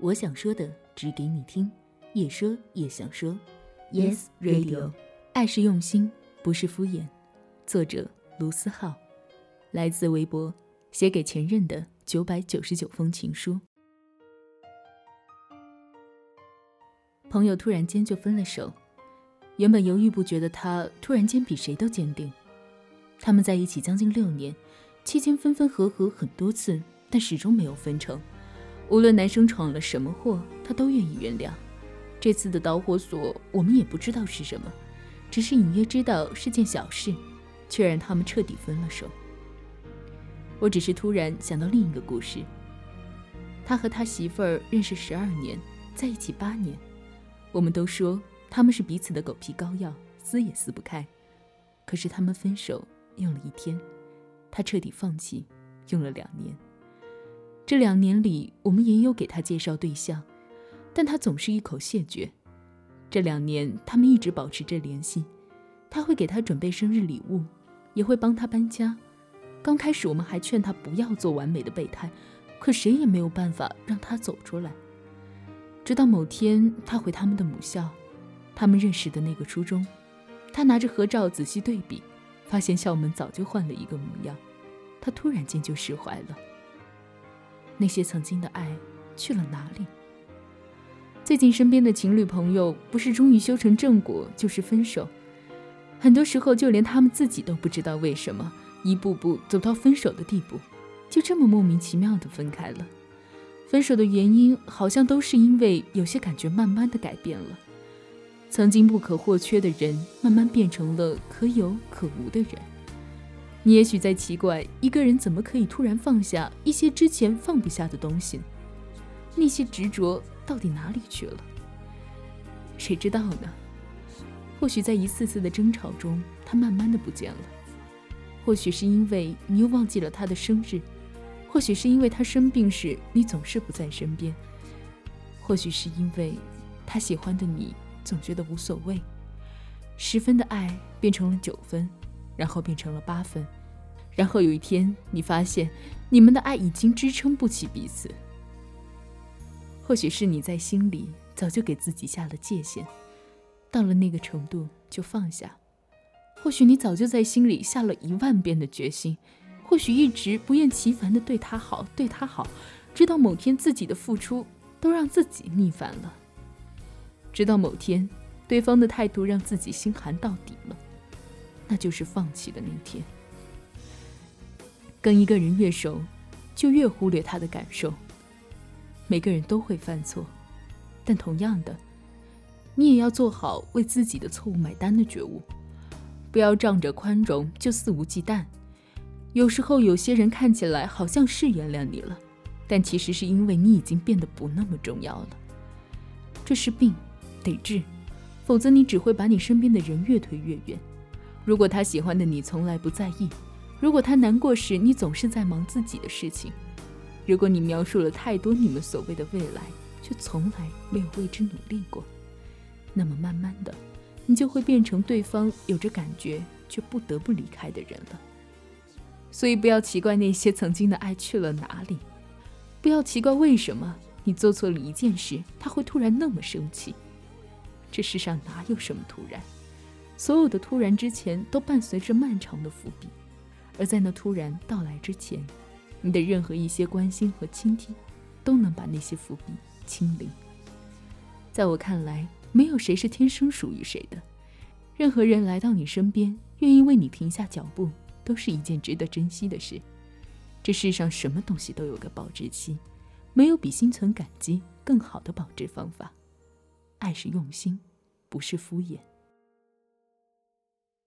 我想说的，只给你听。也说也想说，Yes Radio，爱是用心，不是敷衍。作者卢思浩，来自微博，写给前任的九百九十九封情书。朋友突然间就分了手，原本犹豫不决的他，突然间比谁都坚定。他们在一起将近六年，期间分分合合很多次，但始终没有分成。无论男生闯了什么祸，他都愿意原谅。这次的导火索，我们也不知道是什么，只是隐约知道是件小事，却让他们彻底分了手。我只是突然想到另一个故事。他和他媳妇儿认识十二年，在一起八年。我们都说他们是彼此的狗皮膏药，撕也撕不开。可是他们分手用了一天，他彻底放弃用了两年。这两年里，我们也有给他介绍对象，但他总是一口谢绝。这两年，他们一直保持着联系，他会给他准备生日礼物，也会帮他搬家。刚开始，我们还劝他不要做完美的备胎，可谁也没有办法让他走出来。直到某天，他回他们的母校，他们认识的那个初中，他拿着合照仔细对比，发现校门早就换了一个模样，他突然间就释怀了。那些曾经的爱去了哪里？最近身边的情侣朋友，不是终于修成正果，就是分手。很多时候，就连他们自己都不知道为什么，一步步走到分手的地步，就这么莫名其妙的分开了。分手的原因好像都是因为有些感觉慢慢的改变了，曾经不可或缺的人，慢慢变成了可有可无的人。你也许在奇怪，一个人怎么可以突然放下一些之前放不下的东西？那些执着到底哪里去了？谁知道呢？或许在一次次的争吵中，他慢慢的不见了；或许是因为你又忘记了他的生日。或许是因为他生病时你总是不在身边，或许是因为他喜欢的你总觉得无所谓。十分的爱变成了九分，然后变成了八分，然后有一天你发现你们的爱已经支撑不起彼此。或许是你在心里早就给自己下了界限，到了那个程度就放下。或许你早就在心里下了一万遍的决心。或许一直不厌其烦地对他好，对他好，直到某天自己的付出都让自己腻烦了。直到某天，对方的态度让自己心寒到底了，那就是放弃的那天。跟一个人越熟，就越忽略他的感受。每个人都会犯错，但同样的，你也要做好为自己的错误买单的觉悟，不要仗着宽容就肆无忌惮。有时候，有些人看起来好像是原谅你了，但其实是因为你已经变得不那么重要了。这是病，得治，否则你只会把你身边的人越推越远。如果他喜欢的你从来不在意，如果他难过时你总是在忙自己的事情，如果你描述了太多你们所谓的未来，却从来没有为之努力过，那么慢慢的，你就会变成对方有着感觉却不得不离开的人了。所以不要奇怪那些曾经的爱去了哪里，不要奇怪为什么你做错了一件事，他会突然那么生气。这世上哪有什么突然，所有的突然之前都伴随着漫长的伏笔，而在那突然到来之前，你的任何一些关心和倾听，都能把那些伏笔清零。在我看来，没有谁是天生属于谁的，任何人来到你身边，愿意为你停下脚步。都是一件值得珍惜的事。这世上什么东西都有个保质期，没有比心存感激更好的保质方法。爱是用心，不是敷衍。